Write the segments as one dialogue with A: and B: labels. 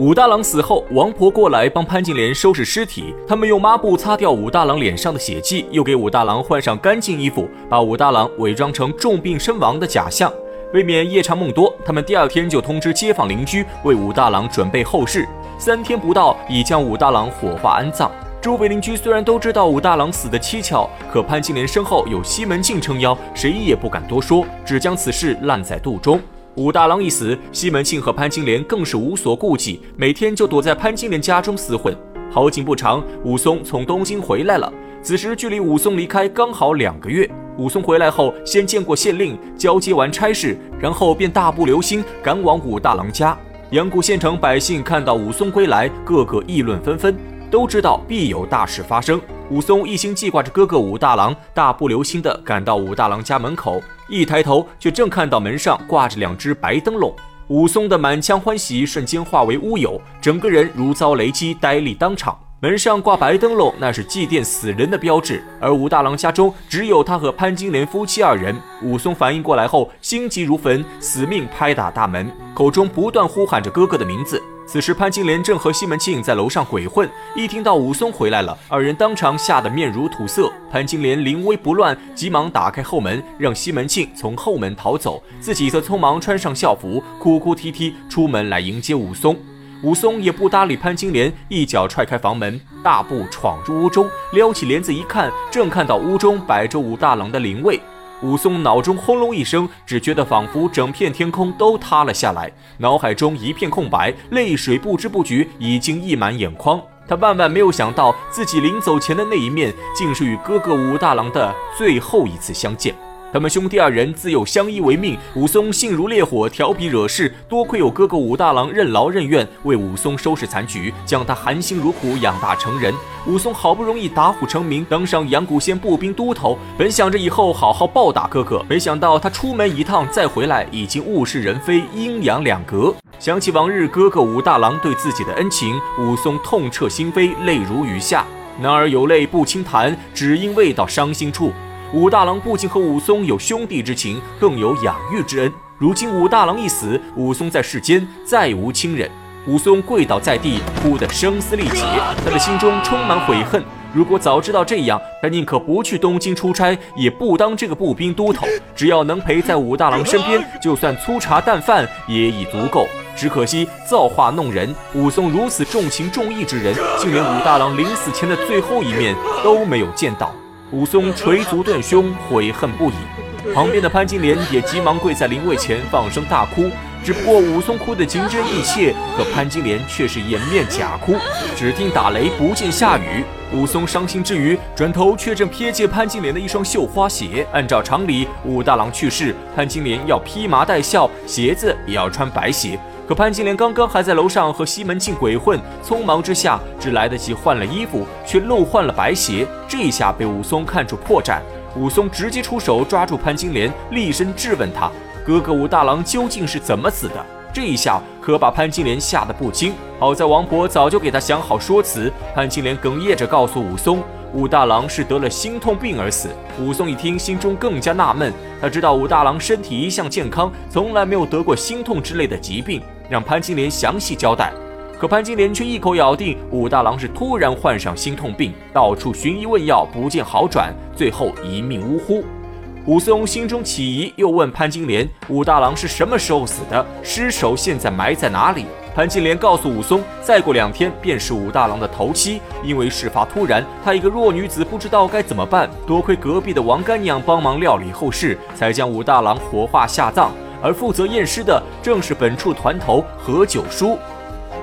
A: 武大郎死后，王婆过来帮潘金莲收拾尸体。他们用抹布擦掉武大郎脸上的血迹，又给武大郎换上干净衣服，把武大郎伪装成重病身亡的假象。为免夜长梦多，他们第二天就通知街坊邻居为武大郎准备后事。三天不到，已将武大郎火化安葬。周围邻居虽然都知道武大郎死的蹊跷，可潘金莲身后有西门庆撑腰，谁也不敢多说，只将此事烂在肚中。武大郎一死，西门庆和潘金莲更是无所顾忌，每天就躲在潘金莲家中厮混。好景不长，武松从东京回来了。此时距离武松离开刚好两个月。武松回来后，先见过县令，交接完差事，然后便大步流星赶往武大郎家。阳谷县城百姓看到武松归来，个个议论纷纷，都知道必有大事发生。武松一心记挂着哥哥武大郎，大步流星地赶到武大郎家门口，一抬头却正看到门上挂着两只白灯笼。武松的满腔欢喜瞬间化为乌有，整个人如遭雷击，呆立当场。门上挂白灯笼，那是祭奠死人的标志，而武大郎家中只有他和潘金莲夫妻二人。武松反应过来后，心急如焚，死命拍打大门，口中不断呼喊着哥哥的名字。此时，潘金莲正和西门庆在楼上鬼混，一听到武松回来了，二人当场吓得面如土色。潘金莲临危不乱，急忙打开后门，让西门庆从后门逃走，自己则匆忙穿上校服，哭哭啼啼出门来迎接武松。武松也不搭理潘金莲，一脚踹开房门，大步闯入屋中，撩起帘子一看，正看到屋中摆着武大郎的灵位。武松脑中轰隆一声，只觉得仿佛整片天空都塌了下来，脑海中一片空白，泪水不知不觉已经溢满眼眶。他万万没有想到，自己临走前的那一面，竟是与哥哥武大郎的最后一次相见。他们兄弟二人自幼相依为命，武松性如烈火，调皮惹事。多亏有哥哥武大郎任劳任怨，为武松收拾残局，将他含辛茹苦养大成人。武松好不容易打虎成名，登上阳谷县步兵都头，本想着以后好好报答哥哥，没想到他出门一趟再回来，已经物是人非，阴阳两隔。想起往日哥哥武大郎对自己的恩情，武松痛彻心扉，泪如雨下。男儿有泪不轻弹，只因未到伤心处。武大郎不仅和武松有兄弟之情，更有养育之恩。如今武大郎一死，武松在世间再无亲人。武松跪倒在地，哭得声嘶力竭，他的心中充满悔恨。如果早知道这样，他宁可不去东京出差，也不当这个步兵都头。只要能陪在武大郎身边，就算粗茶淡饭也已足够。只可惜造化弄人，武松如此重情重义之人，竟连武大郎临死前的最后一面都没有见到。武松捶足断胸，悔恨不已。旁边的潘金莲也急忙跪在灵位前，放声大哭。只不过武松哭得情真意切，可潘金莲却是掩面假哭。只听打雷，不见下雨。武松伤心之余，转头却正瞥见潘金莲的一双绣花鞋。按照常理，武大郎去世，潘金莲要披麻戴孝，鞋子也要穿白鞋。可潘金莲刚刚还在楼上和西门庆鬼混，匆忙之下只来得及换了衣服，却漏换了白鞋。这一下被武松看出破绽，武松直接出手抓住潘金莲，厉声质问他：“哥哥武大郎究竟是怎么死的？”这一下可把潘金莲吓得不轻。好在王婆早就给他想好说辞，潘金莲哽咽着告诉武松。武大郎是得了心痛病而死。武松一听，心中更加纳闷。他知道武大郎身体一向健康，从来没有得过心痛之类的疾病，让潘金莲详细交代。可潘金莲却一口咬定武大郎是突然患上心痛病，到处寻医问药，不见好转，最后一命呜呼。武松心中起疑，又问潘金莲：武大郎是什么时候死的？尸首现在埋在哪里？潘金莲告诉武松，再过两天便是武大郎的头七。因为事发突然，她一个弱女子不知道该怎么办。多亏隔壁的王干娘帮忙料理后事，才将武大郎火化下葬。而负责验尸的正是本处团头何九叔。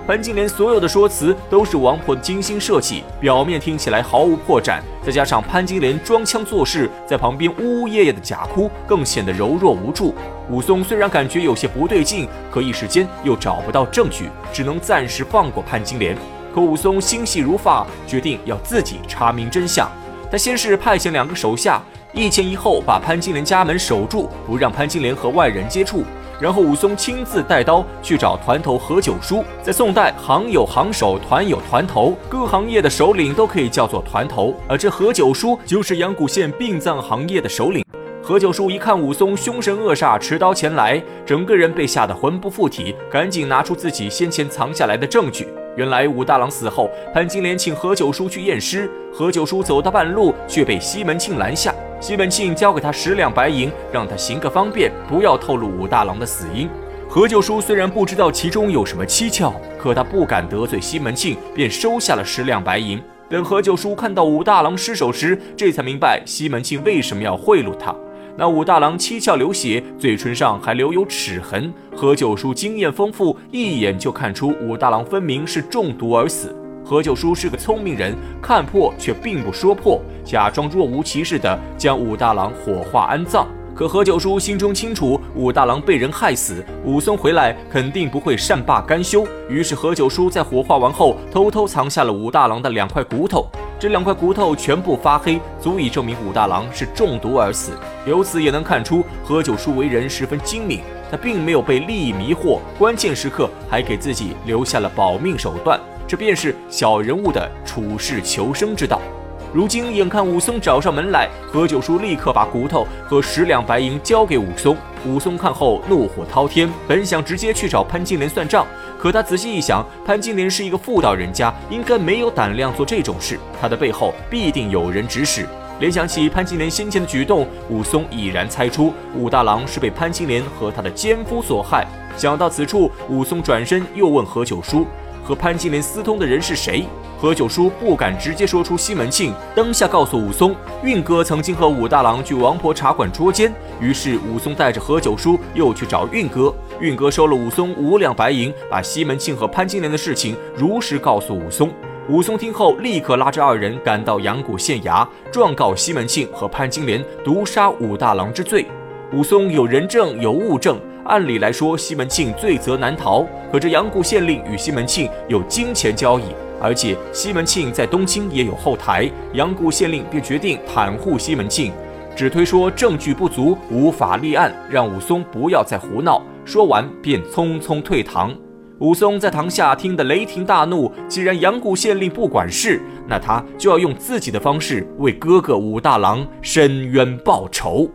A: 潘金莲所有的说辞都是王婆精心设计，表面听起来毫无破绽，再加上潘金莲装腔作势，在旁边呜呜咽咽的假哭，更显得柔弱无助。武松虽然感觉有些不对劲，可一时间又找不到证据，只能暂时放过潘金莲。可武松心细如发，决定要自己查明真相。他先是派遣两个手下，一前一后把潘金莲家门守住，不让潘金莲和外人接触。然后武松亲自带刀去找团头何九叔。在宋代，行有行首，团有团头，各行业的首领都可以叫做团头。而这何九叔就是阳谷县殡葬行业的首领。何九叔一看武松凶神恶煞，持刀前来，整个人被吓得魂不附体，赶紧拿出自己先前藏下来的证据。原来武大郎死后，潘金莲请何九叔去验尸，何九叔走到半路，却被西门庆拦下。西门庆交给他十两白银，让他行个方便，不要透露武大郎的死因。何九叔虽然不知道其中有什么蹊跷，可他不敢得罪西门庆，便收下了十两白银。等何九叔看到武大郎尸首时，这才明白西门庆为什么要贿赂他。那武大郎七窍流血，嘴唇上还留有齿痕。何九叔经验丰富，一眼就看出武大郎分明是中毒而死。何九叔是个聪明人，看破却并不说破，假装若无其事的将武大郎火化安葬。可何九叔心中清楚，武大郎被人害死，武松回来肯定不会善罢甘休。于是何九叔在火化完后，偷偷藏下了武大郎的两块骨头。这两块骨头全部发黑，足以证明武大郎是中毒而死。由此也能看出何九叔为人十分精明，他并没有被利益迷惑，关键时刻还给自己留下了保命手段。这便是小人物的处世求生之道。如今眼看武松找上门来，何九叔立刻把骨头和十两白银交给武松。武松看后怒火滔天，本想直接去找潘金莲算账，可他仔细一想，潘金莲是一个妇道人家，应该没有胆量做这种事，他的背后必定有人指使。联想起潘金莲先前的举动，武松已然猜出武大郎是被潘金莲和他的奸夫所害。想到此处，武松转身又问何九叔。和潘金莲私通的人是谁？何九叔不敢直接说出西门庆，当下告诉武松，运哥曾经和武大郎去王婆茶馆捉奸。于是武松带着何九叔又去找运哥，运哥收了武松五两白银，把西门庆和潘金莲的事情如实告诉武松。武松听后，立刻拉着二人赶到阳谷县衙，状告西门庆和潘金莲毒杀武大郎之罪。武松有人证，有物证。按理来说，西门庆罪责难逃。可这阳谷县令与西门庆有金钱交易，而且西门庆在东京也有后台，阳谷县令便决定袒护西门庆，只推说证据不足，无法立案，让武松不要再胡闹。说完便匆匆退堂。武松在堂下听得雷霆大怒，既然阳谷县令不管事，那他就要用自己的方式为哥哥武大郎伸冤报仇。